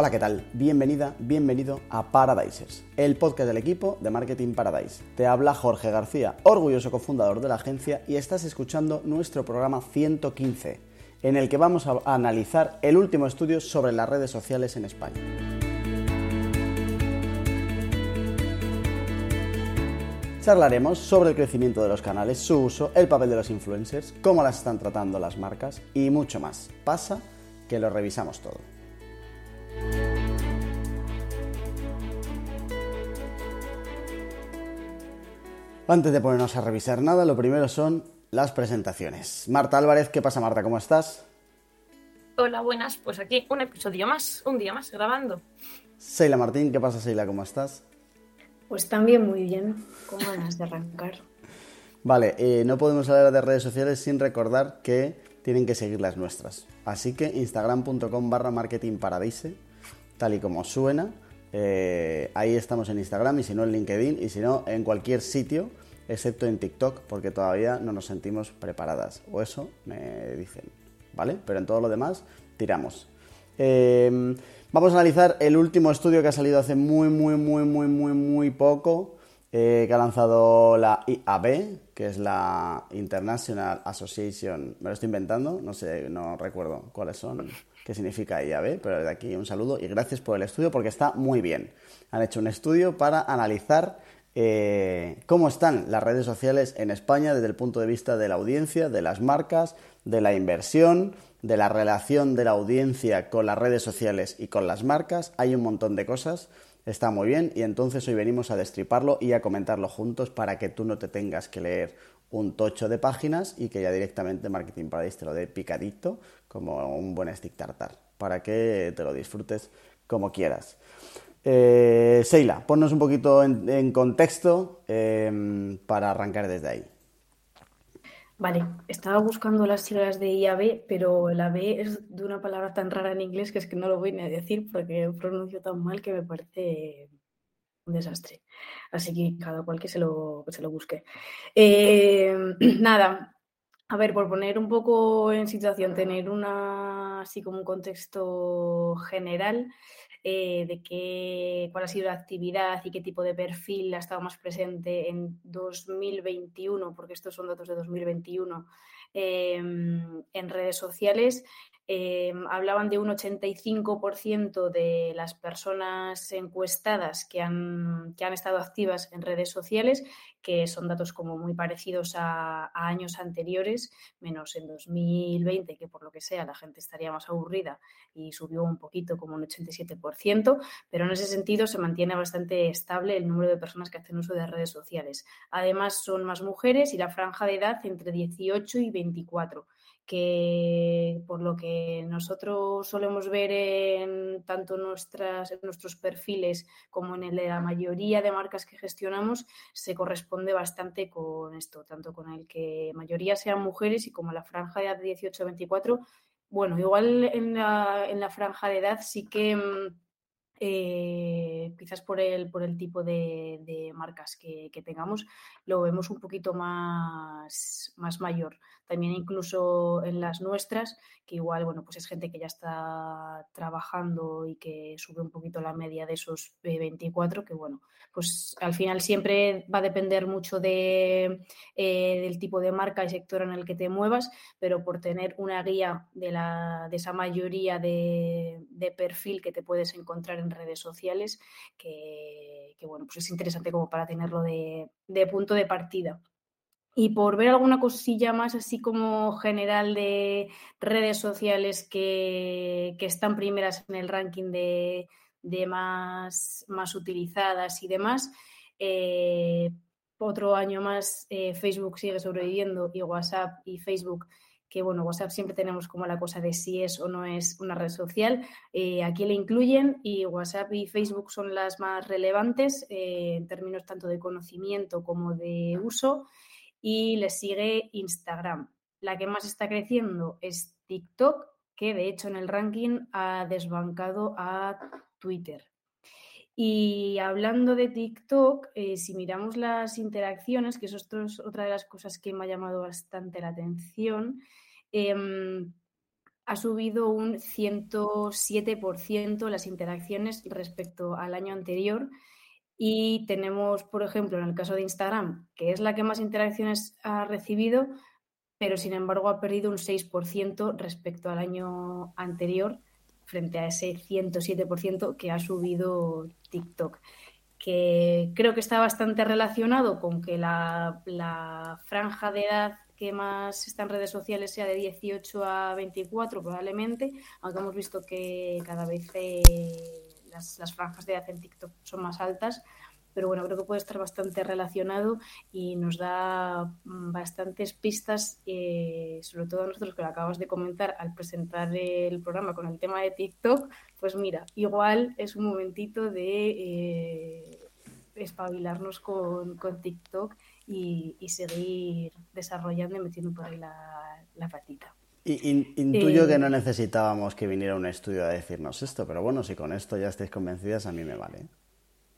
Hola, ¿qué tal? Bienvenida, bienvenido a Paradisers, el podcast del equipo de Marketing Paradise. Te habla Jorge García, orgulloso cofundador de la agencia, y estás escuchando nuestro programa 115, en el que vamos a analizar el último estudio sobre las redes sociales en España. Charlaremos sobre el crecimiento de los canales, su uso, el papel de los influencers, cómo las están tratando las marcas y mucho más. Pasa que lo revisamos todo. Antes de ponernos a revisar nada, lo primero son las presentaciones. Marta Álvarez, ¿qué pasa Marta? ¿Cómo estás? Hola, buenas. Pues aquí un episodio más, un día más grabando. Seila Martín, ¿qué pasa Seila? ¿Cómo estás? Pues también muy bien, con ganas de arrancar. Vale, eh, no podemos hablar de redes sociales sin recordar que tienen que seguir las nuestras. Así que instagram.com barra marketing paradise, tal y como suena. Eh, ahí estamos en Instagram y si no en LinkedIn y si no en cualquier sitio excepto en TikTok, porque todavía no nos sentimos preparadas. O eso me dicen, ¿vale? Pero en todo lo demás, tiramos. Em, vamos a analizar el último estudio que ha salido hace muy, muy, muy, muy, muy, muy poco, eh, que ha lanzado la IAB, que es la International Association, me lo estoy inventando, no sé, no recuerdo cuáles son, qué significa IAB, pero de aquí un saludo y gracias por el estudio porque está muy bien. Han hecho un estudio para analizar eh, cómo están las redes sociales en España desde el punto de vista de la audiencia, de las marcas, de la inversión, de la relación de la audiencia con las redes sociales y con las marcas. Hay un montón de cosas, está muy bien y entonces hoy venimos a destriparlo y a comentarlo juntos para que tú no te tengas que leer un tocho de páginas y que ya directamente Marketing Paradise te lo dé picadito como un buen stick tartar para que te lo disfrutes como quieras. Eh, Seila, ponnos un poquito en, contexto em, para arrancar desde ahí. Vale, estaba buscando las siglas de IAB, pero la B es de una palabra tan rara en inglés que es que no lo voy ni a decir porque pronuncio tan mal que me parece un desastre. Así que cada cual que se lo, se lo busque. Em, nada, a ver, por poner un poco en situación, tener una así como un contexto general. Eh, de qué, cuál ha sido la actividad y qué tipo de perfil ha estado más presente en 2021, porque estos son datos de 2021, em, en redes sociales. Em, hablaban de un 85% de las personas encuestadas que han, que han, estado activas en redes sociales, que son datos como muy parecidos a, años anteriores, menos en 2020, que por lo que sea la gente estaría más aburrida y subió un poquito como un 87%, pero en ese sentido se mantiene bastante estable el número de personas que hacen uso de redes sociales. Además son más mujeres y la franja de edad entre 18 y 24 que por lo que nosotros solemos ver en tanto nuestras, en nuestros perfiles como en el de la mayoría de marcas que gestionamos, se corresponde bastante con esto, tanto con el que mayoría sean mujeres y como la franja de edad de 18 a 24. Bueno, igual en la, en la franja de edad sí que mm, eh, quizás por el, por el tipo de, marcas que, tengamos, lo vemos un poquito más, más mayor. También incluso en las nuestras, que igual, bueno, pues es gente que ya está trabajando y que sube un poquito la media de esos 24, que bueno, pues al final siempre va a depender mucho de, eh, del tipo de marca y sector en el que te muevas, pero por tener una guía de, la, de esa mayoría de, de perfil que te puedes encontrar en redes sociales que, bueno, pues es interesante como para tenerlo de, punto de partida. Y por ver alguna cosilla más así como general de redes sociales que, están primeras en el ranking de, más, más, utilizadas y demás, eh, otro año más eh, Facebook sigue sobreviviendo y WhatsApp y Facebook que bueno, WhatsApp siempre tenemos como la cosa de si es o no es una red social. Eh, aquí le incluyen y WhatsApp y Facebook son las más relevantes en términos tanto de conocimiento como de uso. Y le sigue Instagram. La que más está creciendo es TikTok, que de hecho en el ranking ha desbancado a Twitter. Y hablando de TikTok, eh, si miramos las interacciones, que es otra de las cosas que me ha llamado bastante la atención, em, ha subido un 107% las interacciones respecto al año anterior. Y tenemos, por ejemplo, en el caso de Instagram, que es la que más interacciones ha recibido, pero sin embargo ha perdido un 6% respecto al año anterior frente a ese 107% que ha subido TikTok, que creo que está bastante relacionado con que la, franja de edad que más está en redes sociales sea de 18 a 24 probablemente, aunque hemos visto que cada vez eh, las, franjas de edad en TikTok son más altas, pero bueno, creo que puede estar bastante relacionado y nos da mm, bastantes pistas, eh, sobre todo a nosotros que lo acabas de comentar al presentar el programa con el tema de TikTok, pues mira, igual es un momentito de eh, espabilarnos con, TikTok y, seguir desarrollando y metiendo por ahí la, patita. Intuyo que no necesitábamos que viniera un estudio a decirnos esto, pero bueno, si con esto ya estáis convencidas, a mí me vale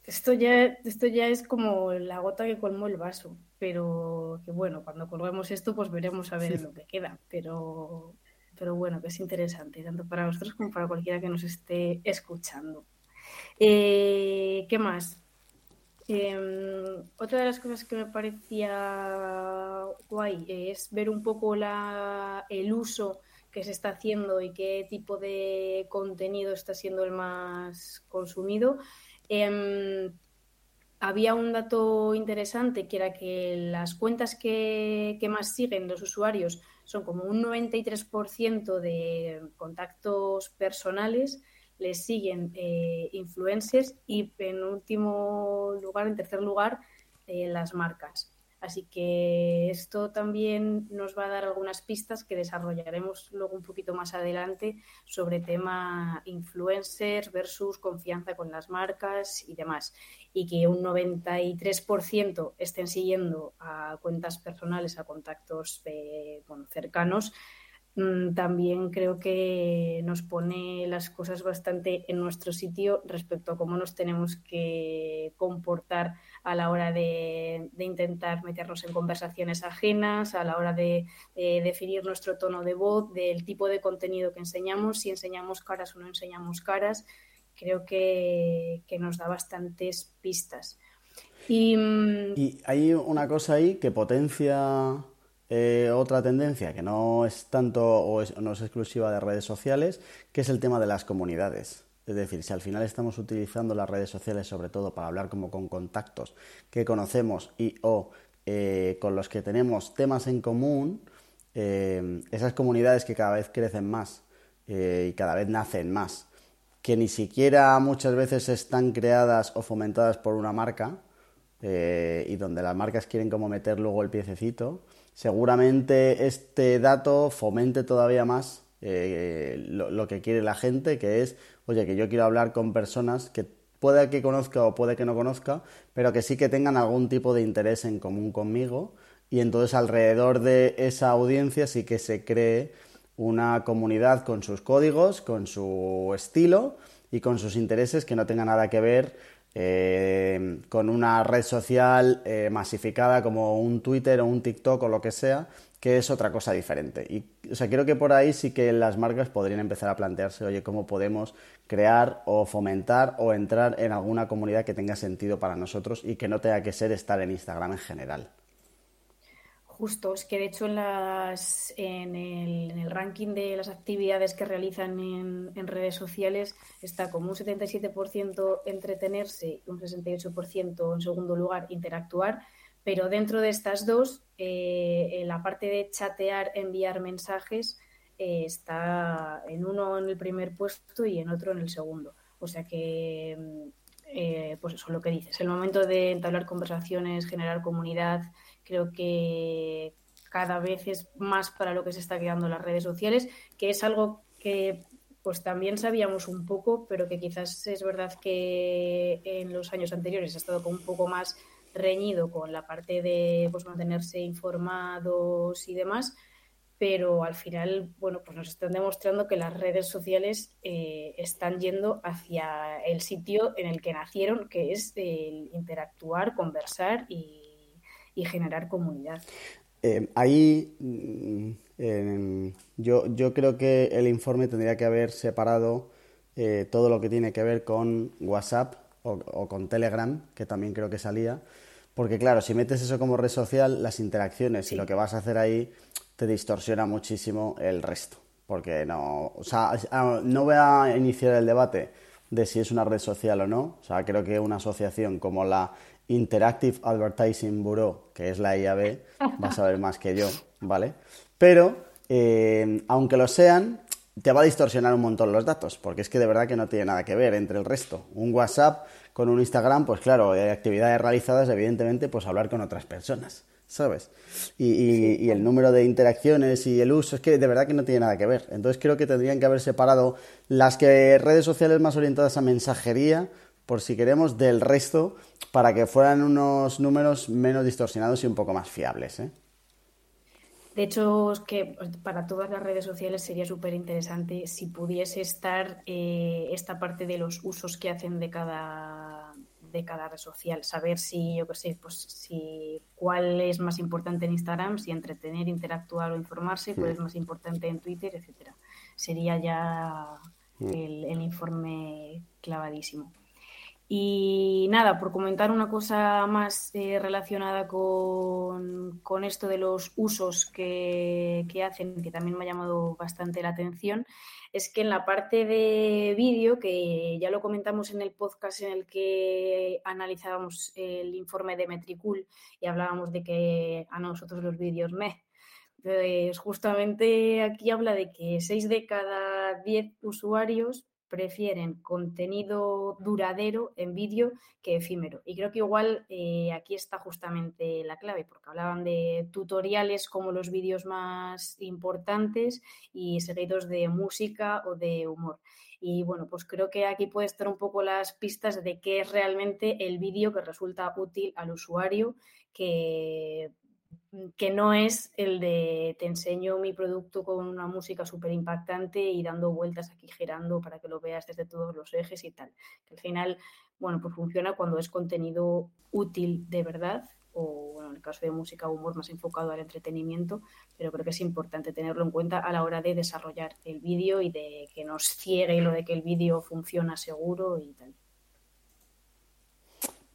esto ya, esto ya es como la gota que colmó el vaso, pero que bueno, cuando colgamos esto, pues veremos a ver lo que queda. Pero, pero bueno, que es interesante, tanto para nosotros como para cualquiera que nos esté escuchando. Eh, ¿Qué más? Em, otra de las cosas que me parecía guay es ver un poco la, el uso que se está haciendo y qué tipo de contenido está siendo el más consumido. Em, había un dato interesante que era que las cuentas que, más siguen los usuarios son como un 93% de contactos personales, les siguen eh, influencers y en último lugar, en tercer lugar, eh, las marcas. Así que esto también nos va a dar algunas pistas que desarrollaremos luego un poquito más adelante sobre tema influencers versus confianza con las marcas y demás. Y que un 93% estén siguiendo a cuentas personales, a contactos eh, cercanos, Mm, también creo que nos pone las cosas bastante en nuestro sitio respecto a cómo nos tenemos que comportar a la hora de, intentar meternos en conversaciones ajenas, a la hora de, definir nuestro tono de voz, del tipo de contenido que enseñamos, si enseñamos caras o no enseñamos caras. Creo que, nos da bastantes pistas. y mm, hay una cosa ahí que potencia eh, otra tendencia que no es tanto o no es exclusiva de redes sociales, que es el tema de las comunidades. Es decir, si al final estamos utilizando las redes sociales sobre todo para hablar como con contactos que conocemos y o eh, con los que tenemos temas en común, eh, esas comunidades que cada vez crecen más y cada vez nacen más, que ni siquiera muchas veces están creadas o fomentadas por una marca y donde las marcas quieren como meter luego el piececito, seguramente este dato fomente todavía más eh, lo, que quiere la gente, que es, oye, que yo quiero hablar con personas que puede que conozca o puede que no conozca, pero que sí que tengan algún tipo de interés en común conmigo. Y entonces alrededor de esa audiencia sí que se cree una comunidad con sus códigos, con su estilo y con sus intereses que no tenga nada que ver eh, con una red social eh, masificada como un Twitter o un TikTok o lo que sea, que es otra cosa diferente. Y, o sea, creo que por ahí sí que las marcas podrían empezar a plantearse, oye, cómo podemos crear o fomentar o entrar en alguna comunidad que tenga sentido para nosotros y que no tenga que ser estar en Instagram en general. Justo, es que de hecho en, las, en, el, ranking de las actividades que realizan en, redes sociales está como un 77% entretenerse y un 68% en segundo lugar interactuar, pero dentro de estas dos, eh, en la parte de chatear, enviar mensajes, eh, está en uno en el primer puesto y en otro en el segundo. O sea que, mm, eh, pues eso, lo que dices, el momento de entablar conversaciones, generar comunidad, Creo que cada vez es más para lo que se está quedando las redes sociales, que es algo que pues también sabíamos un poco, pero que quizás es verdad que en los años anteriores ha estado como un poco más reñido con la parte de pues, mantenerse informados y demás, pero al final, bueno, pues nos están demostrando que las redes sociales eh, están yendo hacia el sitio en el que nacieron, que es el interactuar, conversar y y generar comunidad. Eh, ahí mm, yo, yo creo que el informe tendría que haber separado eh, todo lo que tiene que ver con WhatsApp o, con Telegram, que también creo que salía. Porque claro, si metes eso como red social, las interacciones y lo que vas a hacer ahí te distorsiona muchísimo el resto. Porque no, o sea, ah, no voy a iniciar el debate de si es una red social o no. O sea, creo que una asociación como la Interactive Advertising Bureau, que es la IAB, va a saber más que yo, ¿vale? Pero, eh, aunque lo sean, te va a distorsionar un montón los datos, porque es que de verdad que no tiene nada que ver entre el resto. Un WhatsApp con un Instagram, pues claro, hay actividades realizadas, evidentemente, pues hablar con otras personas, ¿sabes? Y, el número de interacciones y el uso, es que de verdad que no tiene nada que ver. Entonces creo que tendrían que haber separado las que redes sociales más orientadas a mensajería, por si queremos, del resto, para que fueran unos números menos distorsionados y un poco más fiables, ¿eh? De hecho, es que para todas las redes sociales sería súper interesante si pudiese estar eh, esta parte de los usos que hacen de cada, de cada red social. Saber si, yo qué sé, pues si cuál es más importante en Instagram, si entretener, interactuar o informarse, cuál es más importante en Twitter, etcétera. Sería ya mm. el, el informe clavadísimo. Y nada, por comentar una cosa más eh, relacionada con, con, esto de los usos que, que, hacen, que también me ha llamado bastante la atención, es que en la parte de vídeo, que ya lo comentamos en el podcast en el que analizábamos el informe de Metricool y hablábamos de que a nosotros los vídeos me. Pues justamente aquí habla de que 6 de cada 10 usuarios prefieren contenido duradero en vídeo que efímero. Y creo que igual eh, aquí está justamente la clave, porque hablaban de tutoriales como los vídeos más importantes y seguidos de música o de humor. Y bueno, pues creo que aquí puede estar un poco las pistas de qué es realmente el vídeo que resulta útil al usuario, que que no es el de te enseño mi producto con una música súper impactante y dando vueltas aquí girando para que lo veas desde todos los ejes y tal. Que al final, bueno, pues funciona cuando es contenido útil de verdad o bueno, en el caso de música humor más enfocado al entretenimiento, pero creo que es importante tenerlo en cuenta a la hora de desarrollar el vídeo y de que nos ciegue lo de que el vídeo funciona seguro y tal.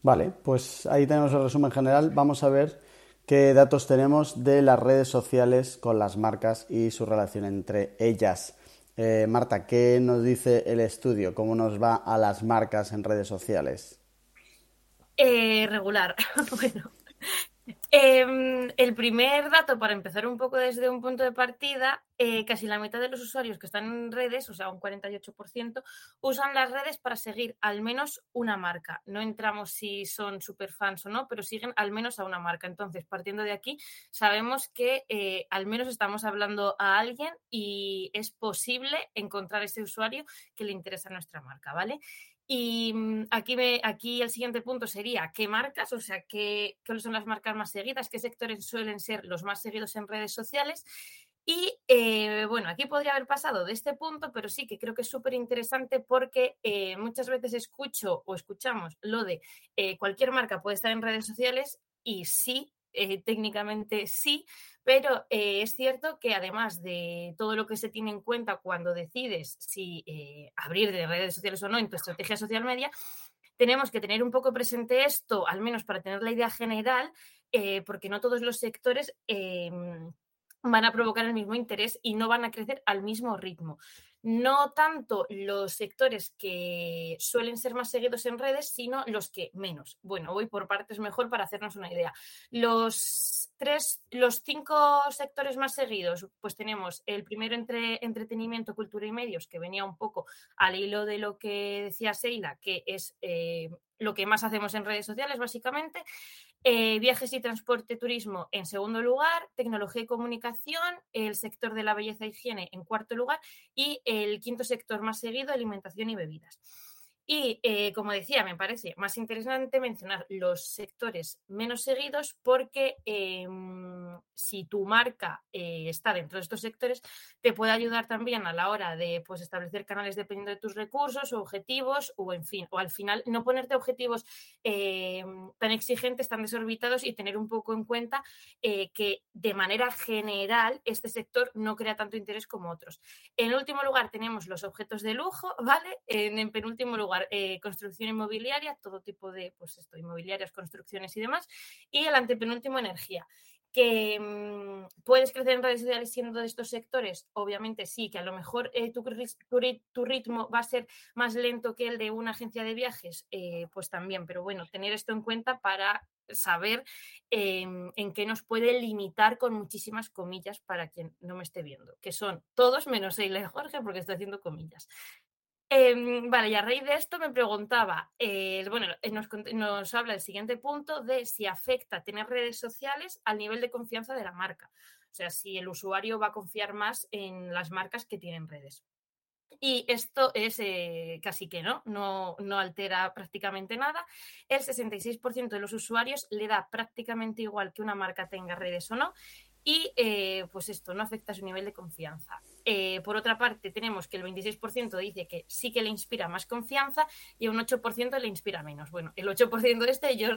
Vale, pues ahí tenemos el resumen general. Vamos a ver ¿Qué datos tenemos de las redes sociales con las marcas y su relación entre ellas? Eh, Marta, ¿qué nos dice el estudio? ¿Cómo nos va a las marcas en redes sociales? Eh, regular. bueno, Em, el primer dato, para empezar un poco desde un punto de partida, eh, casi la mitad de los usuarios que están en redes, o sea, un 48%, usan las redes para seguir al menos una marca. No entramos si son super fans o no, pero siguen al menos a una marca. Entonces, partiendo de aquí, sabemos que eh, al menos estamos hablando a alguien y es posible encontrar ese usuario que le interesa nuestra marca, ¿vale? Y mm, aquí, me, aquí el siguiente punto sería qué marcas, o sea, qué, cuáles son las marcas más seguidas, qué sectores suelen ser los más seguidos en redes sociales. Y eh, bueno, aquí podría haber pasado de este punto, pero sí que creo que es súper interesante porque eh, muchas veces escucho o escuchamos lo de eh, cualquier marca puede estar en redes sociales y sí, eh, técnicamente sí, pero eh, es cierto que además de todo lo que se tiene en cuenta cuando decides si eh, abrir de redes sociales o no en tu estrategia social media, tenemos que tener un poco presente esto, al menos para tener la idea general, porque no todos los sectores em, van a provocar el mismo interés y no van a crecer al mismo ritmo no tanto los sectores que suelen ser más seguidos en redes, sino los que menos. Bueno, voy por partes mejor para hacernos una idea. Los tres, los cinco sectores más seguidos, pues tenemos el primero entre entretenimiento, cultura y medios, que venía un poco al hilo de lo que decía Seila, que es eh, lo que más hacemos en redes sociales, básicamente. Eh, viajes y transporte, turismo en segundo lugar, tecnología y comunicación, el sector de la belleza e higiene en cuarto lugar y el quinto sector más seguido, alimentación y bebidas. Y eh, como decía, me parece más interesante mencionar los sectores menos seguidos porque em, si tu marca eh, está dentro de estos sectores, te puede ayudar también a la hora de pues, establecer canales dependiendo de tus recursos o objetivos o en fin, o al final no ponerte objetivos em, tan exigentes, tan desorbitados y tener un poco en cuenta eh, que de manera general este sector no crea tanto interés como otros. En último lugar tenemos los objetos de lujo, ¿vale? en penúltimo lugar eh, construcción inmobiliaria, todo tipo de, pues esto, inmobiliarias, construcciones y demás. Y el antepenúltimo, energía. ¿Que mm, puedes crecer en redes sociales siendo de estos sectores? Obviamente sí, que a lo mejor eh, tu, ritmo va a ser más lento que el de una agencia de viajes, eh, pues también, pero bueno, tener esto en cuenta para saber em, en qué nos puede limitar con muchísimas comillas para quien no me esté viendo, que son todos menos Eile Jorge, porque estoy haciendo comillas. Em, vale, y a raíz de esto me preguntaba, eh, bueno, eh, nos, habla el siguiente punto de si afecta tener redes sociales al nivel de confianza de la marca. O sea, si el usuario va a confiar más en las marcas que tienen redes. Y esto es eh, casi que no, no, altera prácticamente nada. El 66% de los usuarios le da prácticamente igual que una marca tenga redes o no y pues esto no afecta a su nivel de confianza. Eh, por otra parte, tenemos que el 26% dice que sí que le inspira más confianza y un 8% le inspira menos. Bueno, el 8% de este yo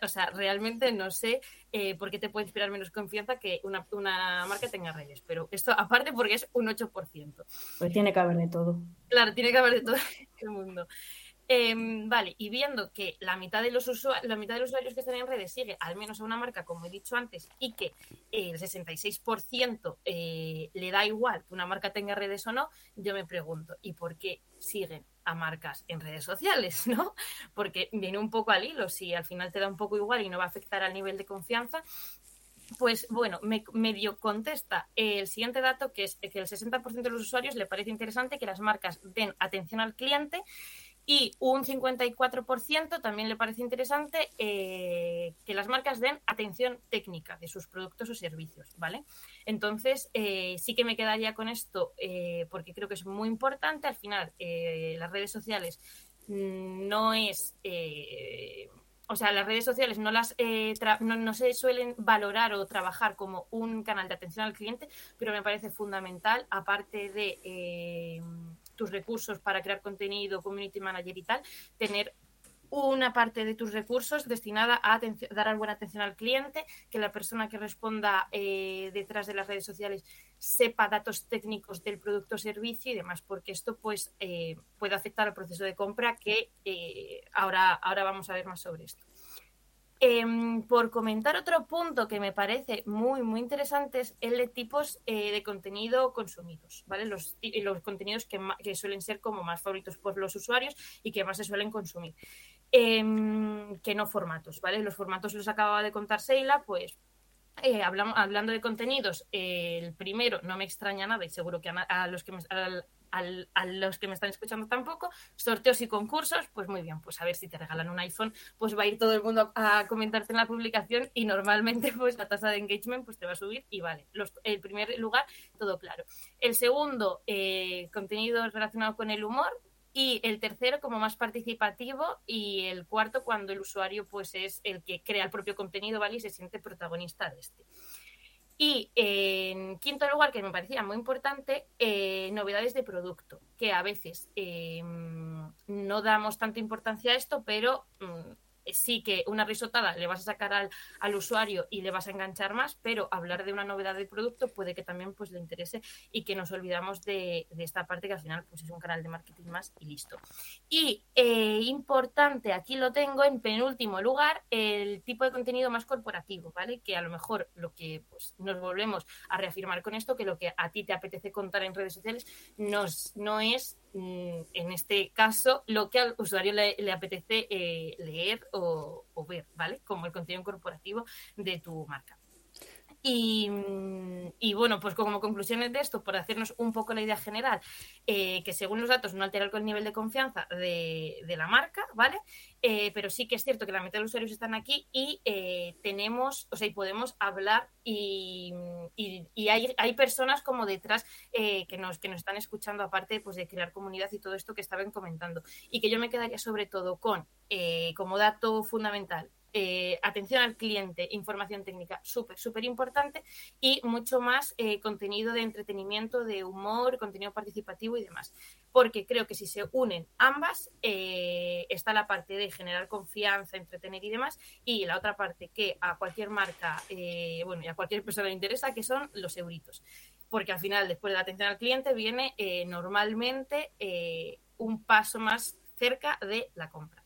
o sea, realmente no sé eh, por qué te puede inspirar menos confianza que una, una marca tenga redes, pero esto aparte porque es un 8%. Pues tiene que haber de todo. Claro, tiene que haber de todo en el mundo. Em, vale, y viendo que la mitad, de los la mitad de los usuarios que están en redes sigue al menos a una marca, como he dicho antes, y que el 66% eh, le da igual que una marca tenga redes o no, yo me pregunto, ¿y por qué siguen a marcas en redes sociales? ¿no? Porque viene un poco al hilo, si al final te da un poco igual y no va a afectar al nivel de confianza, pues bueno, me medio contesta el siguiente dato, que es que el 60% de los usuarios le parece interesante que las marcas den atención al cliente y un 54% también le parece interesante eh, que las marcas den atención técnica de sus productos o servicios, ¿vale? Entonces, eh, sí que me quedaría con esto eh, porque creo que es muy importante. Al final, las redes sociales mm, no es o sea, las redes sociales no las no, no, se suelen valorar o trabajar como un canal de atención al cliente, pero me parece fundamental, aparte de tus recursos para crear contenido, community manager y tal, tener una parte de tus recursos destinada a dar buena atención al cliente, que la persona que responda eh, detrás de las redes sociales sepa datos técnicos del producto o servicio y demás, porque esto pues eh, puede afectar al proceso de compra que eh, ahora, ahora vamos a ver más sobre esto. Em, por comentar otro punto que me parece muy, muy interesante es el de tipos eh, de contenido consumidos, ¿vale? Los, los contenidos que, que, suelen ser como más favoritos por los usuarios y que más se suelen consumir. Em, que no formatos, ¿vale? Los formatos los acababa de contar Seila, pues eh, hablamos, hablando de contenidos, el primero no me extraña nada y seguro que a, los que me, los que me están escuchando tampoco, sorteos y concursos, pues muy bien, pues a ver si te regalan un iPhone, pues va a ir todo el mundo a comentarte en la publicación y normalmente pues la tasa de engagement pues te va a subir y vale, el primer lugar, todo claro. El segundo, eh, contenido relacionado con el humor, y el tercero como más participativo y el cuarto cuando el usuario pues es el que crea el propio contenido ¿vale? y se siente protagonista de este. Y en quinto lugar, que me parecía muy importante, eh, novedades de producto, que a veces eh, no damos tanta importancia a esto, pero mm, sí que una risotada le vas a sacar al, al, usuario y le vas a enganchar más, pero hablar de una novedad de producto puede que también pues, le interese y que nos olvidamos de, de esta parte que al final pues, es un canal de marketing más y listo. Y eh, importante, aquí lo tengo en penúltimo lugar, el tipo de contenido más corporativo, ¿vale? Que a lo mejor lo que pues, nos volvemos a reafirmar con esto, que lo que a ti te apetece contar en redes sociales no es en este caso, lo que al usuario le, apetece eh, leer o, ver, ¿vale? Como el contenido corporativo de tu marca. Y, bueno, pues como conclusiones de esto, por hacernos un poco la idea general, eh, que según los datos no altera el nivel de confianza de, la marca, ¿vale? Eh, pero sí que es cierto que la mitad de los usuarios están aquí y eh, tenemos, o sea, y podemos hablar y, hay, hay, personas como detrás que, nos, que nos están escuchando, aparte pues, de crear comunidad y todo esto que estaban comentando. Y que yo me quedaría sobre todo con, como dato fundamental, eh, atención al cliente, información técnica, súper, súper importante y mucho más eh, contenido de entretenimiento, de humor, contenido participativo y demás. Porque creo que si se unen ambas, eh, está la parte de generar confianza, entretener y demás, y la otra parte que a cualquier marca, bueno, y a cualquier persona le interesa, que son los euritos. Porque al final, después de la atención al cliente, viene normalmente un paso más cerca de la compra.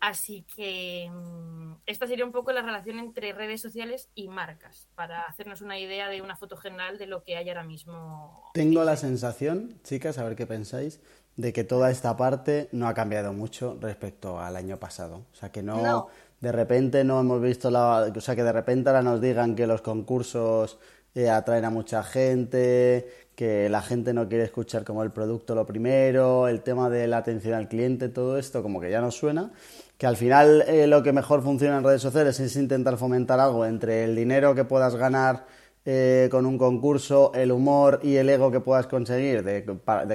Así que mm, esta sería un poco la relación entre redes sociales y marcas, para hacernos una idea de una foto general de lo que hay ahora mismo. Tengo la sensación, chicas, a ver qué pensáis, de que toda esta parte no ha cambiado mucho respecto al año pasado. O sea, que no, de repente no hemos visto la... O sea, que de repente ahora nos digan que los concursos eh, atraen a mucha gente, que la gente no quiere escuchar como el producto lo primero, el tema de la atención al cliente, todo esto como que ya nos suena, que al final eh, lo que mejor funciona en redes sociales es intentar fomentar algo entre el dinero que puedas ganar eh, con un concurso, el humor y el ego que puedas conseguir de,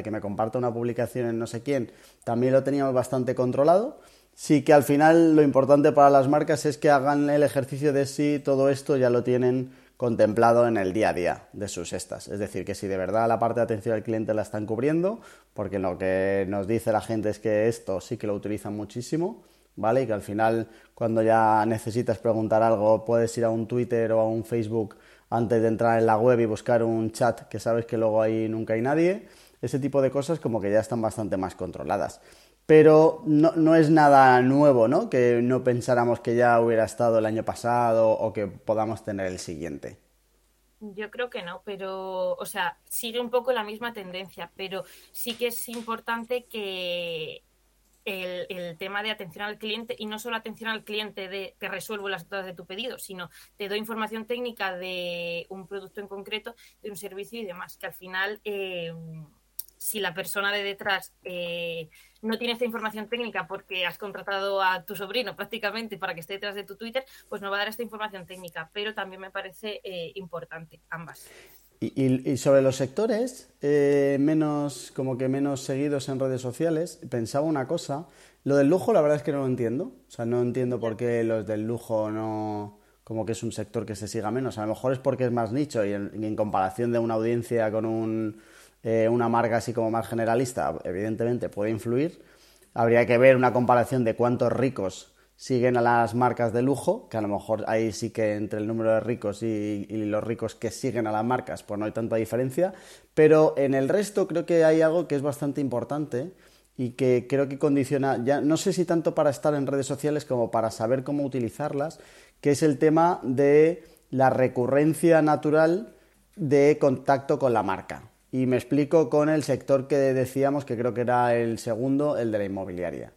que me comparta una publicación en no sé quién, también lo teníamos bastante controlado. Sí que al final lo importante para las marcas es que hagan el ejercicio de si todo esto ya lo tienen contemplado en el día a día de sus estas. Es decir, que si de verdad la parte de atención al cliente la están cubriendo, porque lo que nos dice la gente es que esto sí que lo utilizan muchísimo, ¿vale? Y que al final cuando ya necesitas preguntar algo puedes ir a un Twitter o a un Facebook antes de entrar en la web y buscar un chat que sabes que luego ahí nunca hay nadie. Ese tipo de cosas como que ya están bastante más controladas pero no, no, es nada nuevo, ¿no? Que no pensáramos que ya hubiera estado el año pasado o que podamos tener el siguiente. Yo creo que no, pero, o sea, sigue un poco la misma tendencia, pero sí que es importante que el, el, tema de atención al cliente y no solo atención al cliente de te resuelvo las dudas de tu pedido, sino te doy información técnica de un producto en concreto, de un servicio y demás, que al final, eh, si la persona de detrás eh, no tiene esta información técnica porque has contratado a tu sobrino prácticamente para que esté detrás de tu Twitter, pues no va a dar esta información técnica, pero también me parece eh, importante ambas. Y, sobre los sectores eh, menos, como que menos seguidos en redes sociales, pensaba una cosa. Lo del lujo, la verdad es que no lo entiendo. O sea, no entiendo por qué los del lujo no, como que es un sector que se siga menos. A lo mejor es porque es más nicho y en comparación de una audiencia con un eh, una marca así como más generalista, evidentemente puede influir. Habría que ver una comparación de cuántos ricos siguen a las marcas de lujo, que a lo mejor ahí sí que entre el número de ricos y, los ricos que siguen a las marcas, pues no hay tanta diferencia, pero en el resto creo que hay algo que es bastante importante y que creo que condiciona, ya no sé si tanto para estar en redes sociales como para saber cómo utilizarlas, que es el tema de la recurrencia natural de contacto con la marca. Y me explico con el sector que decíamos, que creo que era el segundo, el de la inmobiliaria.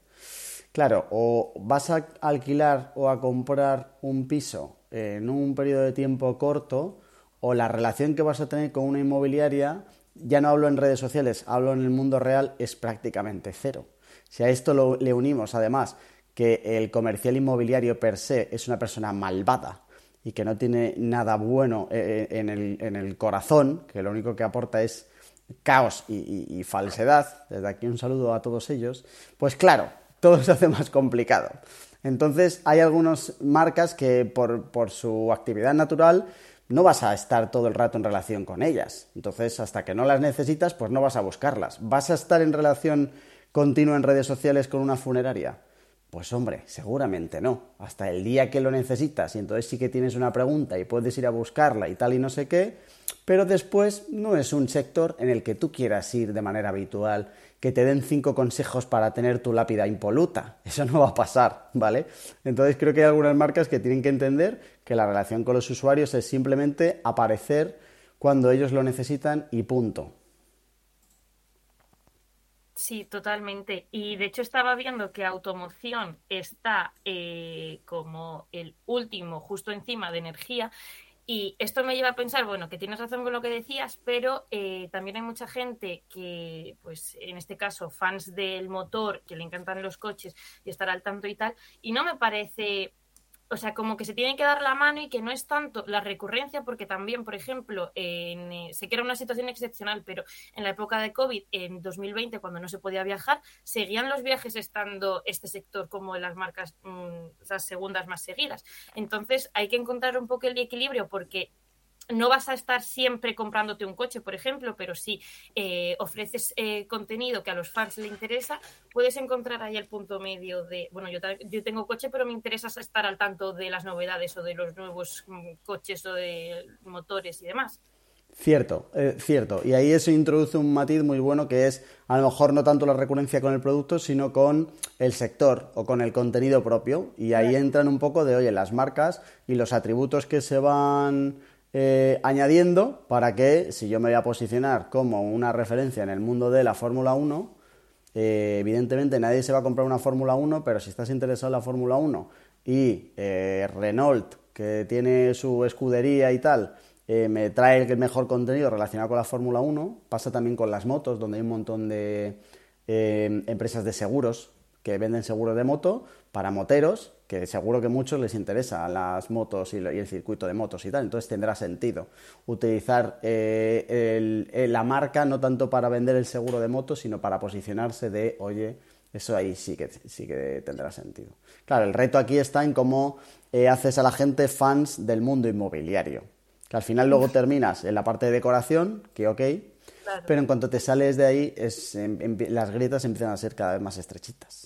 Claro, o vas a alquilar o a comprar un piso en un periodo de tiempo corto, o la relación que vas a tener con una inmobiliaria, ya no hablo en redes sociales, hablo en el mundo real, es prácticamente cero. Si a esto le unimos además que el comercial inmobiliario per se es una persona malvada, y que no tiene nada bueno eh, eh, en el corazón, que lo único que aporta es caos y, falsedad, desde aquí un saludo a todos ellos, pues claro, todo se hace más complicado. Entonces hay algunas marcas que por, su actividad natural no vas a estar todo el rato en relación con ellas. Entonces hasta que no las necesitas, pues no vas a buscarlas. ¿Vas a estar en relación continua en redes sociales con una funeraria? Pues hombre, seguramente no. Hasta el día que lo necesitas y entonces sí que tienes una pregunta y puedes ir a buscarla y tal y no sé qué, pero después no es un sector en el que tú quieras ir de manera habitual, que te den cinco consejos para tener tu lápida impoluta. Eso no va a pasar, ¿vale? Entonces creo que hay algunas marcas que tienen que entender que la relación con los usuarios es simplemente aparecer cuando ellos lo necesitan y punto. Sí, totalmente. Y de hecho estaba viendo que automoción está eh, como el último justo encima de energía Y esto me lleva a pensar, bueno, que tienes razón con lo que decías, pero eh, también hay mucha gente que, pues en este caso, fans del motor, que le encantan los coches y estar al tanto y tal, y no me parece o sea, como que se tienen que dar la mano y que no es tanto la recurrencia, porque también, por ejemplo, en, eh, sé que era una situación excepcional, pero en la época de COVID, en 2020, cuando no se podía viajar, seguían los viajes estando este sector como las marcas, mm, las segundas más seguidas. Entonces, hay que encontrar un poco el equilibrio, porque no vas a estar siempre comprándote un coche, por ejemplo, pero si eh, ofreces eh, contenido que a los fans le interesa, puedes encontrar ahí el punto medio de, bueno, yo, yo, tengo coche, pero me interesa estar al tanto de las novedades o de los nuevos mm, coches o de motores y demás. Cierto, eh, cierto. Y ahí eso introduce un matiz muy bueno que es a lo mejor no tanto la recurrencia con el producto, sino con el sector o con el contenido propio. Y ahí entran un poco de, oye, las marcas y los atributos que se van eh, añadiendo para que si yo me voy a posicionar como una referencia en el mundo de la Fórmula 1, eh, evidentemente nadie se va a comprar una Fórmula 1, pero si estás interesado en la Fórmula 1 y eh, Renault, que tiene su escudería y tal, me trae el mejor contenido relacionado con la Fórmula 1, pasa también con las motos, donde hay un montón de empresas de seguros que venden seguros de moto para moteros que seguro que a muchos les interesa las motos y, el circuito de motos y tal, entonces tendrá sentido utilizar eh, la marca no tanto para vender el seguro de motos, sino para posicionarse de, oye, eso ahí sí que, sí que tendrá sentido. Claro, el reto aquí está en cómo eh, haces a la gente fans del mundo inmobiliario, que al final luego terminas en la parte de decoración, que ok, pero en cuanto te sales de ahí, es, las grietas empiezan a ser cada vez más estrechitas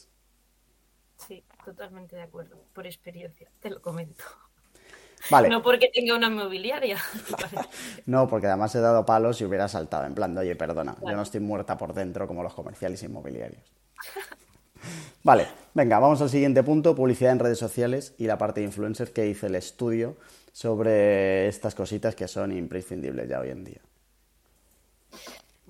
totalmente de acuerdo, por experiencia, te lo comento. Vale. No porque tenga una inmobiliaria. no, porque además he dado palos y hubiera saltado en plan oye, perdona, yo no estoy muerta por dentro como los comerciales inmobiliarios. Vale, venga, vamos al siguiente punto, publicidad en redes sociales y la parte de influencers que hice el estudio sobre estas cositas que son imprescindibles ya hoy en día.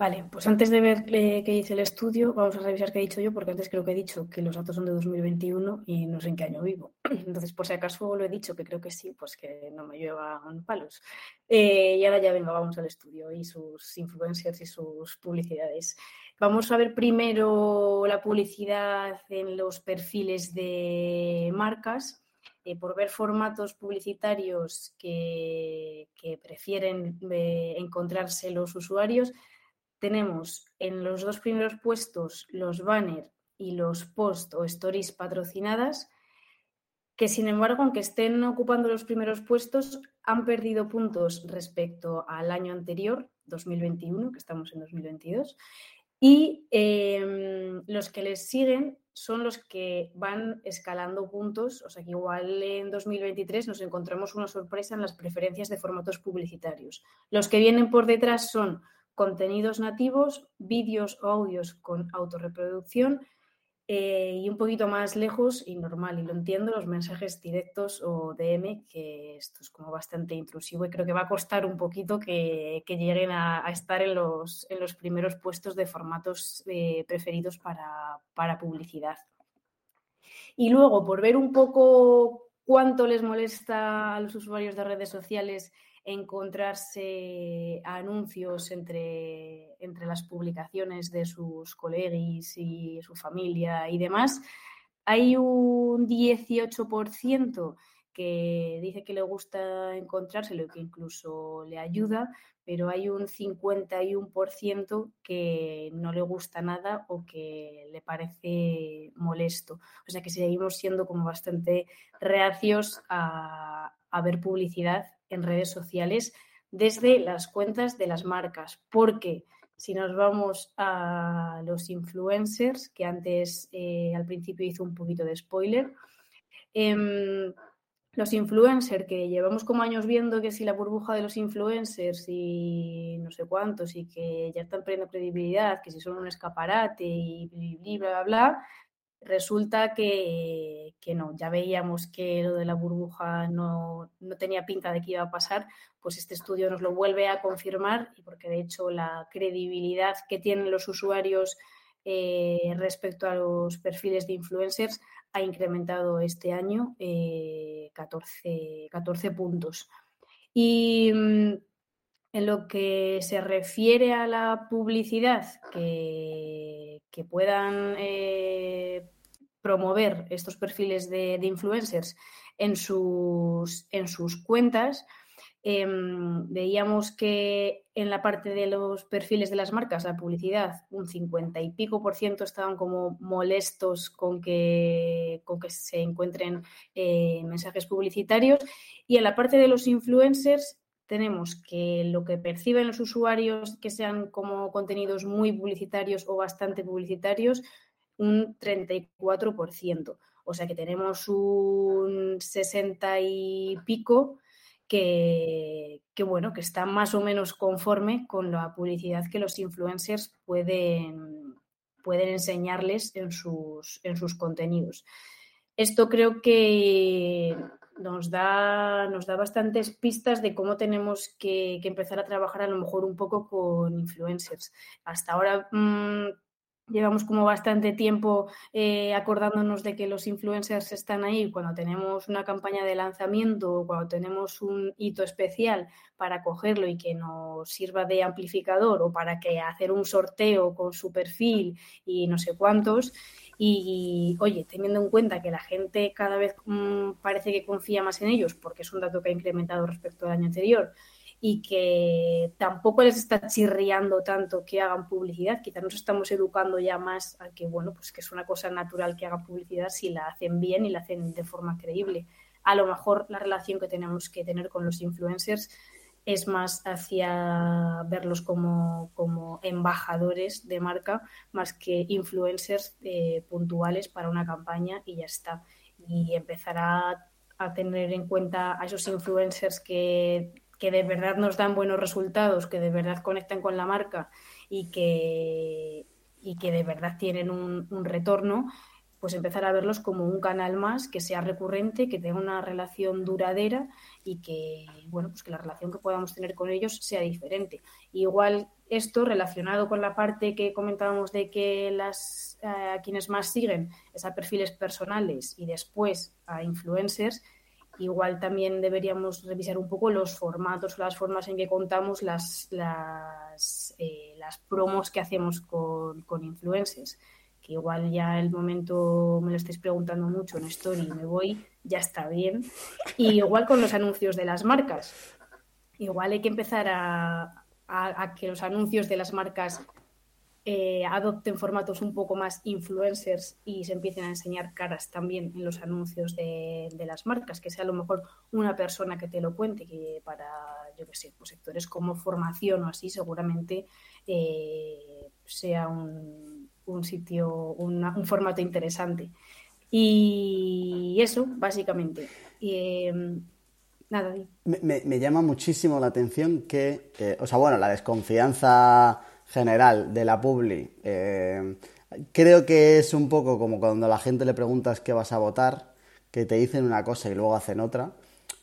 Vale, pues antes de ver eh, qué dice el estudio, vamos a revisar qué he dicho yo, porque antes creo que he dicho que los datos son de 2021 y no sé en qué año vivo. Entonces, por si acaso lo he dicho, que creo que sí, pues que no me llevan palos. Eh, y ahora ya venga, vamos al estudio y sus influencers y sus publicidades. Vamos a ver primero la publicidad en los perfiles de marcas. Eh, por ver formatos publicitarios que, que prefieren encontrarse los usuarios, tenemos en los dos primeros puestos los banners y los post o stories patrocinadas, que sin embargo, aunque estén ocupando los primeros puestos, han perdido puntos respecto al año anterior, 2021, que estamos en 2022, y em, los que les siguen son los que van escalando puntos, o sea que igual en 2023 nos encontramos una sorpresa en las preferencias de formatos publicitarios. Los que vienen por detrás son contenidos nativos, vídeos o audios con autorreproducción eh, y un poquito más lejos y normal, y lo entiendo, los mensajes directos o DM, que esto es como bastante intrusivo y creo que va a costar un poquito que, lleguen a, estar en los, en los, primeros puestos de formatos eh, preferidos para, para publicidad. Y luego, por ver un poco cuánto les molesta a los usuarios de redes sociales encontrarse anuncios entre, entre las publicaciones de sus colegas y su familia y demás. Hay un 18% que dice que le gusta encontrárselo y que incluso le ayuda, pero hay un 51% que no le gusta nada o que le parece molesto. O sea que seguimos siendo como bastante reacios a, a ver publicidad en redes sociales desde las cuentas de las marcas, porque si nos vamos a los influencers, que antes eh, al principio hizo un poquito de spoiler, em, los influencers que llevamos como años viendo que si la burbuja de los influencers y no sé cuántos y que ya están perdiendo credibilidad, que si son un escaparate y bla, bla, bla, Resulta que, no, ya veíamos que lo de la burbuja no, tenía pinta de que iba a pasar, pues este estudio nos lo vuelve a confirmar y porque de hecho la credibilidad que tienen los usuarios eh, respecto a los perfiles de influencers ha incrementado este año 14, eh, 14 puntos. Y mm, en lo que se refiere a la publicidad que, que puedan eh, promover estos perfiles de, influencers en sus, en sus cuentas, Em, veíamos que en la parte de los perfiles de las marcas, la publicidad, un 50 y pico por ciento estaban como molestos con que, con que se encuentren eh, mensajes publicitarios. Y en la parte de los influencers tenemos que lo que perciben los usuarios que sean como contenidos muy publicitarios o bastante publicitarios, un 34%. O sea que tenemos un 60 y pico que, bueno, que está más o menos conforme con la publicidad que los influencers pueden, pueden enseñarles en sus, en sus contenidos. Esto creo que nos da, nos da bastantes pistas de cómo tenemos que, empezar a trabajar a lo mejor un poco con influencers. Hasta ahora mm, llevamos como bastante tiempo eh, acordándonos de que los influencers están ahí cuando tenemos una campaña de lanzamiento o cuando tenemos un hito especial para cogerlo y que nos sirva de amplificador o para que hacer un sorteo con su perfil y no sé cuántos. Y, oye, teniendo en cuenta que la gente cada vez mm, parece que confía más en ellos, porque es un dato que ha incrementado respecto al año anterior, y que tampoco les está chirriando tanto que hagan publicidad. Quizás nos estamos educando ya más a que, bueno, pues que es una cosa natural que hagan publicidad si la hacen bien y la hacen de forma creíble. A lo mejor la relación que tenemos que tener con los influencers es más hacia verlos como, como embajadores de marca más que influencers eh, puntuales para una campaña y ya está. Y empezar a, tener en cuenta a esos influencers que que de verdad nos dan buenos resultados, que de verdad conectan con la marca y que, y que de verdad tienen un, retorno, pues empezar a verlos como un canal más que sea recurrente, que tenga una relación duradera y que, bueno, pues que la relación que podamos tener con ellos sea diferente. igual esto relacionado con la parte que comentábamos de que las eh, a quienes más siguen es a perfiles personales y después a influencers, igual también deberíamos revisar un poco los formatos o las formas en que contamos las, las, eh, promos que hacemos con, con, influencers. Que igual ya el momento me lo estáis preguntando mucho en Story y me voy, ya está bien. Y igual con los anuncios de las marcas. Igual hay que empezar a, a que los anuncios de las marcas eh, adopten formatos un poco más influencers y se empiecen a enseñar caras también en los anuncios de, las marcas, que sea a lo mejor una persona que te lo cuente, que para, yo qué sé, pues sectores como formación o así, seguramente eh, sea un, sitio, un formato interesante. Y eso, básicamente. Em, nada. Me, me, llama muchísimo la atención que, eh, o sea, bueno, la desconfianza general de la Publi, eh, creo que es un poco como cuando a la gente le preguntas qué vas a votar, que te dicen una cosa y luego hacen otra,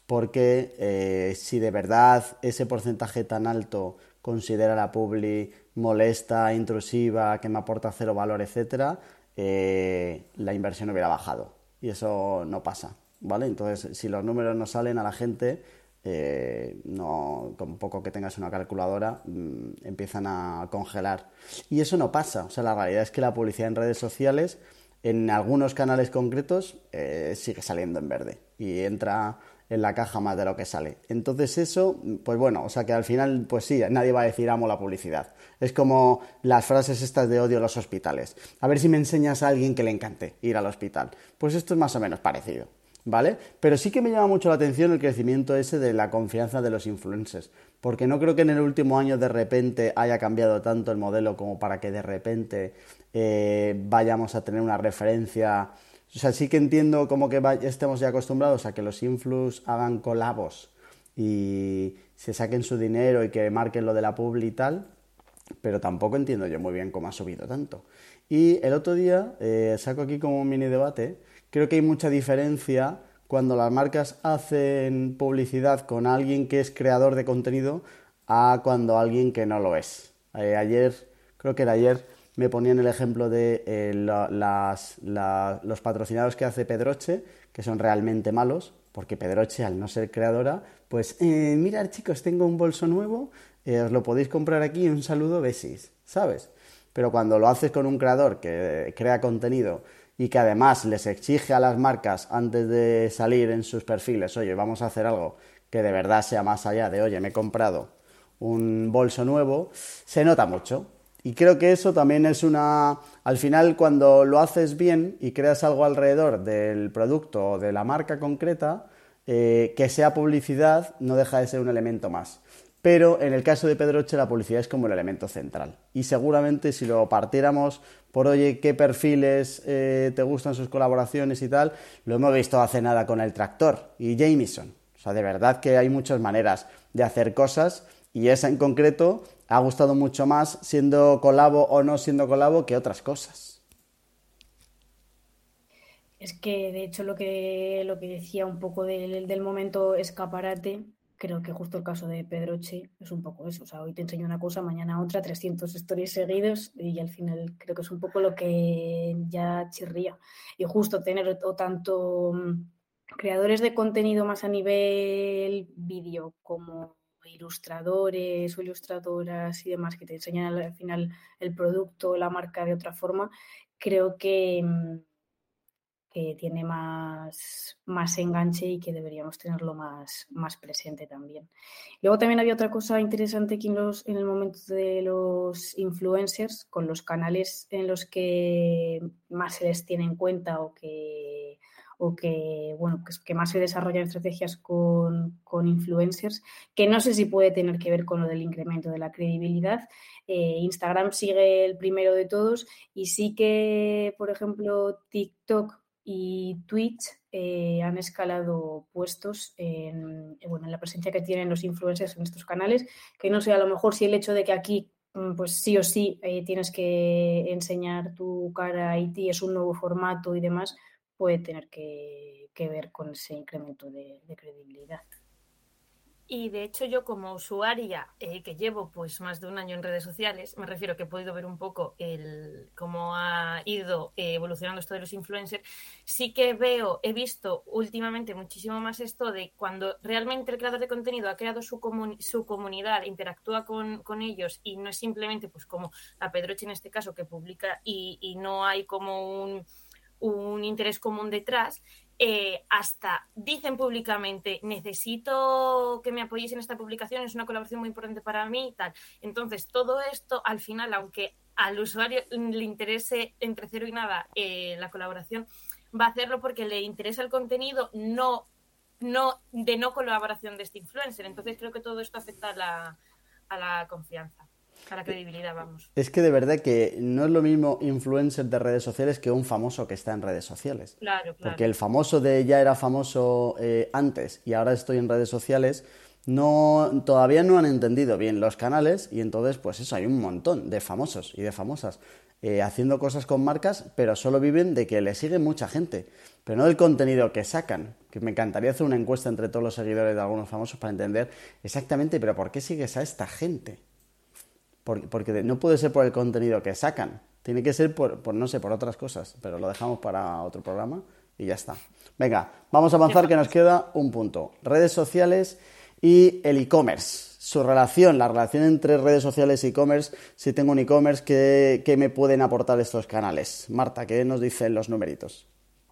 porque eh, si de verdad ese porcentaje tan alto considera la Publi molesta, intrusiva, que me aporta cero valor, etcétera, eh, la inversión hubiera bajado. Y eso no pasa, ¿vale? Entonces, si los números no salen a la gente, eh, no, con poco que tengas una calculadora, mm, empiezan a congelar. Y eso no pasa. O sea, la realidad es que la publicidad en redes sociales, en algunos canales concretos, eh, sigue saliendo en verde y entra en la caja más de lo que sale. Entonces eso, pues bueno, o sea que al final, pues sí, nadie va a decir amo la publicidad. Es como las frases estas de odio a los hospitales. A ver si me enseñas a alguien que le encante ir al hospital. Pues esto es más o menos parecido. ¿vale? Pero sí que me llama mucho la atención el crecimiento ese de la confianza de los influencers, porque no creo que en el último año de repente haya cambiado tanto el modelo como para que de repente eh, vayamos a tener una referencia. O sea, sí que entiendo como que estemos ya acostumbrados a que los influx hagan colabos y se saquen su dinero y que marquen lo de la publi y tal, pero tampoco entiendo yo muy bien cómo ha subido tanto. Y el otro día eh, saco aquí como un mini debate Creo que hay mucha diferencia cuando las marcas hacen publicidad con alguien que es creador de contenido a cuando alguien que no lo es. Eh, ayer, creo que era ayer, me ponían el ejemplo de eh, los patrocinados que hace Pedroche, que son realmente malos, porque Pedroche, al no ser creadora, pues, eh, mirad chicos, tengo un bolso nuevo, eh, os lo podéis comprar aquí, un saludo, besis, ¿sabes? Pero cuando lo haces con un creador que crea contenido y que además les exige a las marcas antes de salir en sus perfiles, oye, vamos a hacer algo que de verdad sea más allá de, oye, me he comprado un bolso nuevo, se nota mucho. Y creo que eso también es una... Al final, cuando lo haces bien y creas algo alrededor del producto o de la marca concreta, eh, que sea publicidad no deja de ser un elemento más. Pero en el caso de Pedroche la publicidad es como el elemento central. Y seguramente si lo partiéramos por, oye, qué perfiles eh, te gustan sus colaboraciones y tal, lo hemos visto hace nada con el tractor y Jameson. O sea, de verdad que hay muchas maneras de hacer cosas y esa en concreto ha gustado mucho más siendo colabo o no siendo colabo que otras cosas. Es que de hecho lo que, lo que decía un poco del, del momento escaparate, creo que justo el caso de Pedroche es un poco eso. O sea, hoy te enseño una cosa, mañana otra, 300 stories seguidos y al final creo que es un poco lo que ya chirría. Y justo tener o tanto mm, creadores de contenido más a nivel vídeo como ilustradores o ilustradoras y demás que te enseñan al final el producto, la marca de otra forma, creo que, mm, que tiene más, más enganche y que deberíamos tenerlo más, más presente también. Luego también había otra cosa interesante aquí en, los, en el momento de los influencers, con los canales en los que más se les tiene en cuenta o que o que, bueno, que, más se desarrollan estrategias con, influencers, que no sé si puede tener que ver con lo del incremento de la credibilidad. Eh, Instagram sigue el primero de todos y sí que, por ejemplo, TikTok y Twitch eh, han escalado puestos en, bueno, en la presencia que tienen los influencers en estos canales, que no sé, a lo mejor si el hecho de que aquí mm, pues sí o sí eh, tienes que enseñar tu cara IT, es un nuevo formato y demás, puede tener que, ver con ese incremento de, credibilidad. Y de hecho yo como usuaria eh, que llevo pues más de un año en redes sociales, me refiero que he podido ver un poco el cómo ha ido eh, evolucionando esto de los influencers, sí que veo, he visto últimamente muchísimo más esto de cuando realmente el creador de contenido ha creado su, su comunidad, interactúa con, ellos y no es simplemente pues como la Pedroche en este caso que publica y no hay como un un interés común detrás, eh, hasta dicen públicamente, necesito que me apoyéis en esta publicación, es una colaboración muy importante para mí y tal. Entonces, todo esto, al final, aunque al usuario le interese entre cero y nada eh, la colaboración, va a hacerlo porque le interesa el contenido, no, no de no colaboración de este influencer. Entonces, creo que todo esto afecta a la confianza. A la credibilidad, vamos. Es que de verdad que no es lo mismo influencer de redes sociales que un famoso que está en redes sociales. Claro, claro. Porque el famoso de ya era famoso eh, antes y ahora estoy en redes sociales, no, todavía no han entendido bien los canales y entonces, pues eso, hay un montón de famosos y de famosas eh, haciendo cosas con marcas, pero solo viven de que le sigue mucha gente, pero no del contenido que sacan. Que me encantaría hacer una encuesta entre todos los seguidores de algunos famosos para entender exactamente, pero ¿por qué sigues a esta gente? Porque, no puede ser por el contenido que sacan, tiene que ser por, no sé, por otras cosas, pero lo dejamos para otro programa y ya está. Venga, vamos a avanzar que nos queda un punto. Redes sociales y el e-commerce. Su relación, la relación entre redes sociales y e-commerce. Si tengo un e-commerce, ¿qué, ¿qué, me pueden aportar estos canales? Marta, ¿qué nos dicen los numeritos?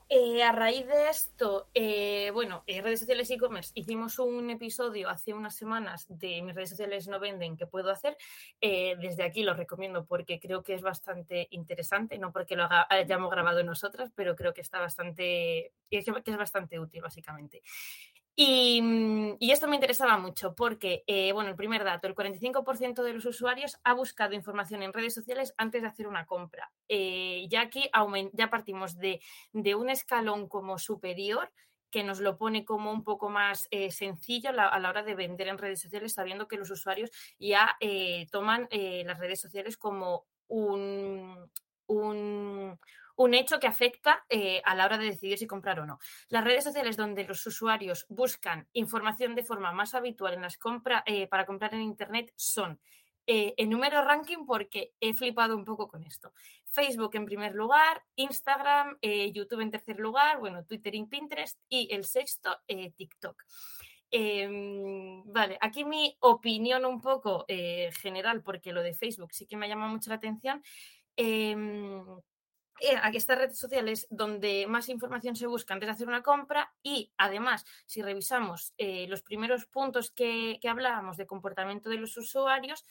Eh, a raíz de esto, eh, bueno, en redes sociales y e-commerce hicimos un episodio hace unas semanas de mis redes sociales no venden, ¿qué puedo hacer? Eh, desde aquí lo recomiendo porque creo que es bastante interesante, no porque lo hayamos grabado nosotras, pero creo que está bastante, que es bastante útil básicamente. Mm, y, esto me interesaba mucho porque, eh, bueno, el primer dato, el 45% de los usuarios ha buscado información en redes sociales antes de hacer una compra. Eh, ya aquí ya partimos de, un escalón como superior que nos lo pone como un poco más eh, sencillo a la, hora de vender en redes sociales, sabiendo que los usuarios ya toman las redes sociales como un, un un hecho que afecta eh, a la hora de decidir si comprar o no. Las redes sociales donde los usuarios buscan información de forma más habitual en las compras eh, para comprar en Internet son eh, número ranking porque he flipado un poco con esto. Facebook en primer lugar, Instagram, eh, YouTube en tercer lugar, bueno, Twitter y Pinterest y el sexto, TikTok. Em, vale, aquí mi opinión un poco general, porque lo de Facebook sí que me llama mucho la atención. Eh, aquí esta red social es donde más información se busca antes de hacer una compra y además, si revisamos eh, los primeros puntos que, hablábamos de comportamiento de los usuarios,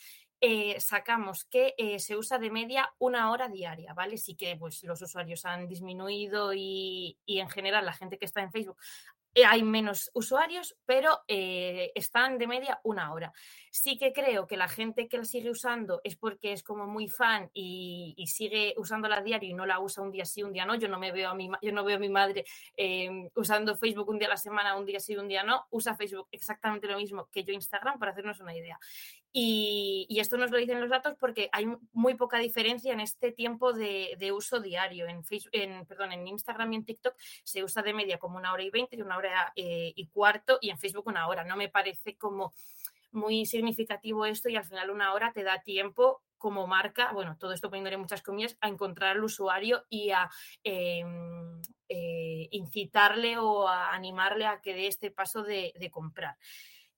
sacamos que se usa de media una hora diaria, ¿vale? Sí que pues, los usuarios han disminuido y, y, en general la gente que está en Facebook eh, hay menos usuarios, pero eh, están de media una hora. Sí que creo que la gente que la sigue usando es porque es como muy fan y, sigue usándola a diario y no la usa un día sí, un día no. Yo no me veo a mi, yo no veo a mi madre em, usando Facebook un día a la semana, un día sí, un día no. Usa Facebook exactamente lo mismo que yo Instagram para hacernos una idea. Y, esto nos lo dicen los datos porque hay muy poca diferencia en este tiempo de, uso diario. En, Facebook, en, perdón, en Instagram y en TikTok se usa de media como una hora y veinte y una hora eh, y cuarto y en Facebook una hora. No me parece como muy significativo esto y al final una hora te da tiempo como marca, bueno, todo esto poniéndole muchas comillas, a encontrar al usuario y a em, eh, incitarle o a animarle a que dé este paso de comprar.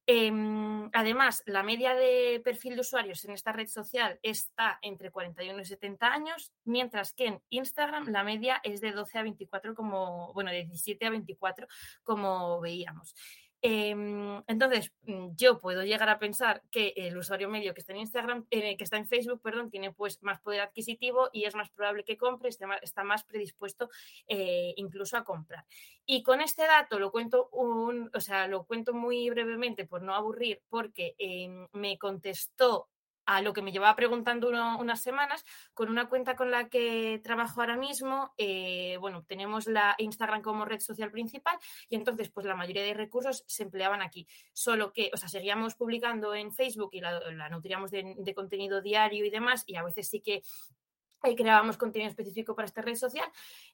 Em, además, la media de perfil de usuarios en esta red social está entre 41 y 70 años, mientras que en Instagram la media es de 12 a 24, como, bueno, de 17 a 24, como veíamos. Em, entonces, mm, yo puedo llegar a pensar que el usuario medio que está en Instagram, eh, que está en Facebook, perdón, tiene pues más poder adquisitivo y es más probable que compre, está más predispuesto eh, incluso a comprar. Y con este dato lo cuento un, o sea, lo cuento muy brevemente por no aburrir, porque em, me contestó a lo que me llevaba preguntando unas semanas, con una cuenta con la que trabajo ahora mismo, eh, bueno, tenemos la Instagram como red social principal y entonces pues la mayoría de recursos se empleaban aquí, solo que, o sea, seguíamos publicando en Facebook y la, nutríamos de contenido diario y demás y a veces sí que creábamos contenido específico para esta red social,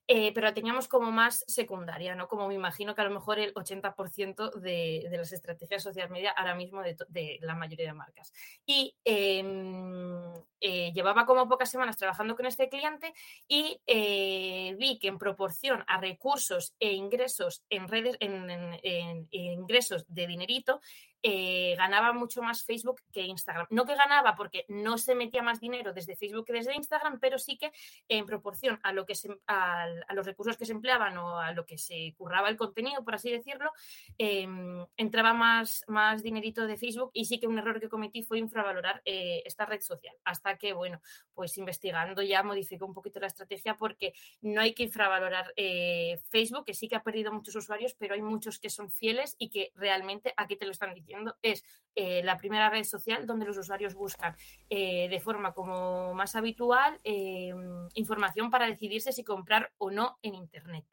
eh, pero la teníamos como más secundaria, ¿no? Como me imagino que a lo mejor el 80% de, de, las estrategias social media ahora mismo de, la mayoría de marcas. Y em, eh, llevaba como pocas semanas trabajando con este cliente y eh, vi que en proporción a recursos e ingresos en redes, en ingresos de dinerito, eh, ganaba mucho más Facebook que Instagram. No que ganaba porque no se metía más dinero desde Facebook que desde Instagram, pero sí que en proporción a, lo que a, los recursos que se empleaban o a lo que se curraba el contenido, por así decirlo, em, entraba más, más dinerito de Facebook y sí que un error que cometí fue infravalorar eh, esta red social. Hasta que, bueno, pues investigando ya modificó un poquito la estrategia porque no hay que infravalorar eh, Facebook, que sí que ha perdido muchos usuarios, pero hay muchos que son fieles y que realmente aquí te lo están diciendo es eh, la primera red social donde los usuarios buscan eh, de forma como más habitual eh, información para decidirse si comprar o no en Internet.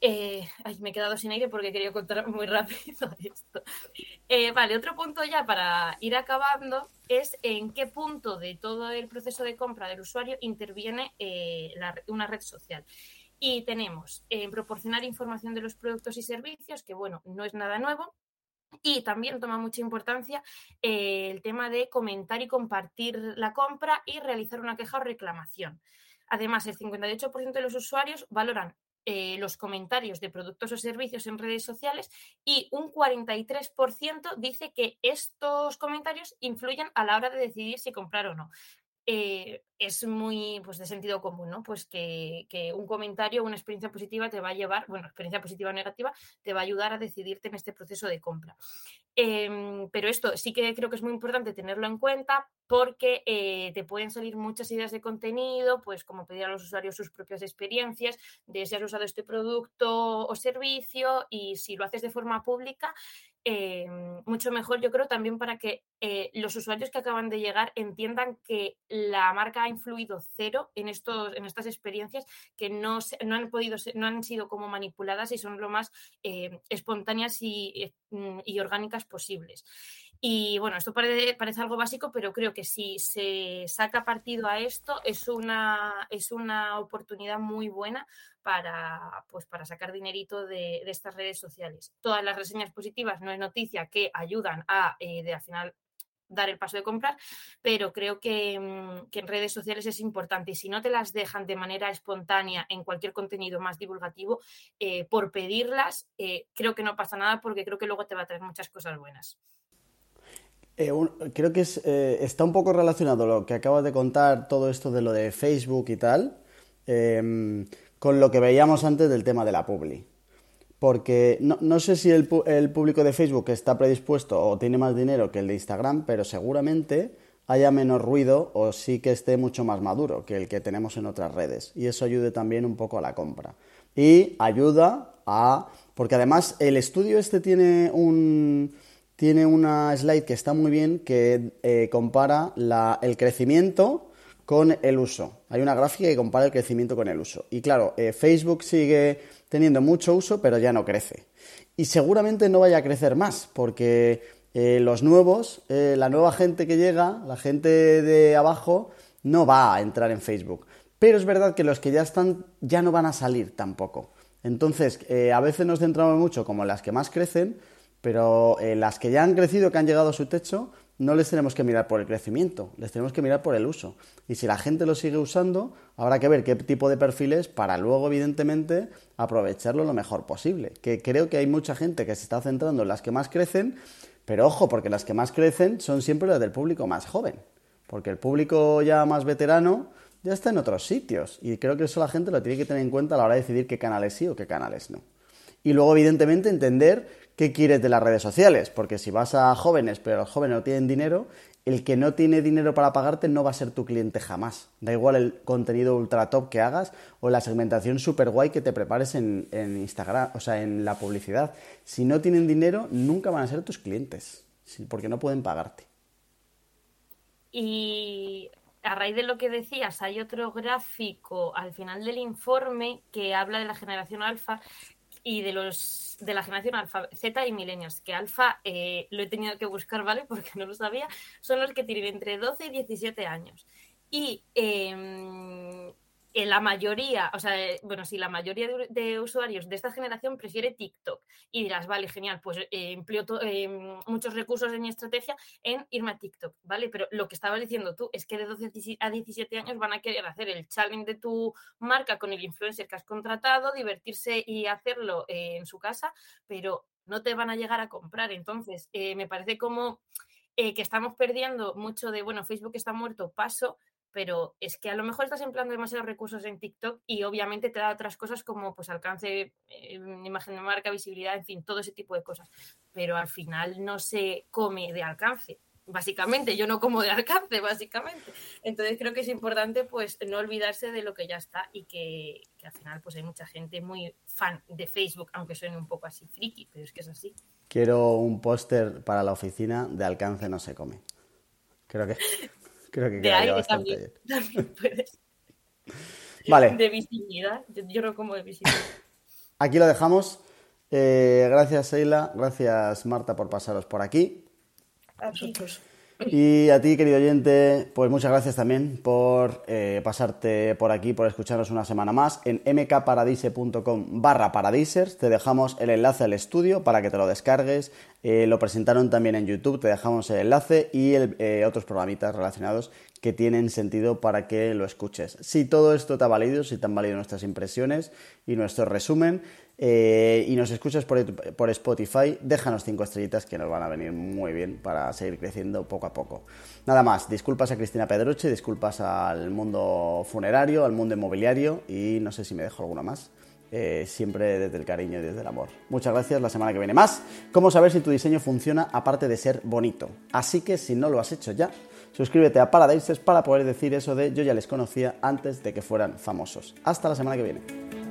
me he quedado sin aire porque quería contar muy rápido esto. vale, otro punto ya para ir acabando es en qué punto de todo el proceso de compra del usuario interviene una red social. Y tenemos proporcionar información de los productos y servicios, que bueno, no es nada nuevo, y también toma mucha importancia eh, el tema de comentar y compartir la compra y realizar una queja o reclamación. Además, el 58% de los usuarios valoran eh, los comentarios de productos o servicios en redes sociales y un 43% dice que estos comentarios influyen a la hora de decidir si comprar o no. Eh, es muy pues de sentido común, ¿no? Pues que, un comentario, una experiencia positiva te va a llevar, bueno, experiencia positiva o negativa, te va a ayudar a decidirte en este proceso de compra. Em, pero esto sí que creo que es muy importante tenerlo en cuenta porque eh, te pueden salir muchas ideas de contenido, pues como pedir a los usuarios sus propias experiencias de si has usado este producto o servicio y si lo haces de forma pública, eh, mucho mejor, yo creo, también para que eh, los usuarios que acaban de llegar entiendan que la marca ha influido cero en, estos, en estas experiencias que no, no han podido no han sido como manipuladas y son lo más eh, espontáneas y, mm, y, orgánicas posibles. Y bueno, esto parece, parece, algo básico, pero creo que si se saca partido a esto es una, es una oportunidad muy buena para, pues, para sacar dinerito de, estas redes sociales. Todas las reseñas positivas no es noticia que ayudan a, eh, de, al final, dar el paso de comprar, pero creo que, mm, que, en redes sociales es importante y si no te las dejan de manera espontánea en cualquier contenido más divulgativo, eh, por pedirlas, eh, creo que no pasa nada porque creo que luego te va a traer muchas cosas buenas. Creo que está un poco relacionado lo que acabas de contar, todo esto de lo de Facebook y tal, em, con lo que veíamos antes del tema de la publi porque no, sé si el, público de Facebook está predispuesto o tiene más dinero que el de Instagram, pero seguramente haya menos ruido o sí que esté mucho más maduro que el que tenemos en otras redes. Y eso ayude también un poco a la compra. Y ayuda a... Porque además el estudio este tiene un... Tiene una slide que está muy bien que eh, compara el crecimiento con el uso. Hay una gráfica que compara el crecimiento con el uso. Y claro, eh, Facebook sigue teniendo mucho uso, pero ya no crece. Y seguramente no vaya a crecer más, porque eh, los nuevos, eh, la nueva gente que llega, la gente de abajo, no va a entrar en Facebook. Pero es verdad que los que ya están ya no van a salir tampoco. Entonces, a veces nos centramos mucho como en las que más crecen, pero las que ya han crecido, que han llegado a su techo, no les tenemos que mirar por el crecimiento, les tenemos que mirar por el uso. Y si la gente lo sigue usando, habrá que ver qué tipo de perfiles para luego, evidentemente, aprovecharlo lo mejor posible. Que creo que hay mucha gente que se está centrando en las que más crecen, pero ojo, porque las que más crecen son siempre las del público más joven. Porque el público ya más veterano ya está en otros sitios. Y creo que eso la gente lo tiene que tener en cuenta a la hora de decidir qué canales sí o qué canales no. Y luego, evidentemente, entender qué quieres de las redes sociales, porque si vas a jóvenes, pero los jóvenes no tienen dinero, el que no tiene dinero para pagarte no va a ser tu cliente jamás. Da igual el contenido ultra top que hagas o la segmentación super guay que te prepares en, Instagram, o sea, en la publicidad. Si no tienen dinero, nunca van a ser tus clientes, porque no pueden pagarte. Y a raíz de lo que decías, hay otro gráfico al final del informe que habla de la generación alfa y de los de la generación alfa, Z y millennials, que alfa eh, lo he tenido que buscar, ¿vale? Porque no lo sabía, son los que tienen entre 12 y 17 años. Y eh, en la mayoría, o sea, eh, bueno, si la mayoría de, usuarios de esta generación prefiere TikTok y dirás, vale, genial, pues eh, empleo eh, muchos recursos en mi estrategia en irme a TikTok, ¿vale? Pero lo que estabas diciendo tú es que de 12 a 17 años van a querer hacer el challenge de tu marca con el influencer que has contratado, divertirse y hacerlo en su casa, pero no te van a llegar a comprar. Entonces, me parece como... que estamos perdiendo mucho de, bueno, Facebook está muerto, paso, pero es que a lo mejor estás empleando demasiados recursos en TikTok y obviamente te da otras cosas como pues alcance, eh, imagen de marca, visibilidad, en fin, todo ese tipo de cosas. Pero al final no se come de alcance. Básicamente, yo no como de alcance, básicamente. Entonces creo que es importante pues no olvidarse de lo que ya está y que, que al final pues hay mucha gente muy fan de Facebook, aunque suene un poco así friki, pero es que es así. Quiero un póster para la oficina de alcance no se come. Creo que Creo que quedaría bastante también, puedes. Vale. De visibilidad. Yo, no como de visibilidad. Aquí lo dejamos. Eh, gracias, Seila. Gracias, Marta, por pasaros por aquí. A vosotros. Y a ti, querido oyente, pues muchas gracias también por eh, pasarte por aquí, por escucharnos una semana más. En mkparadise.com barra paradisers te dejamos el enlace al estudio para que te lo descargues. Eh, lo presentaron también en YouTube, te dejamos el enlace y eh, otros programitas relacionados que tienen sentido para que lo escuches. Si todo esto te ha valido, si te han valido nuestras impresiones y nuestro resumen, eh, y nos escuchas por, Spotify, déjanos cinco estrellitas que nos van a venir muy bien para seguir creciendo poco a poco. Nada más, disculpas a Cristina Pedroche, disculpas al mundo funerario, al mundo inmobiliario y no sé si me dejo alguna más. Eh, siempre desde el cariño y desde el amor. Muchas gracias, la semana que viene más. ¿Cómo saber si tu diseño funciona aparte de ser bonito? Así que si no lo has hecho ya, suscríbete a Paradises para poder decir eso de yo ya les conocía antes de que fueran famosos. Hasta la semana que viene.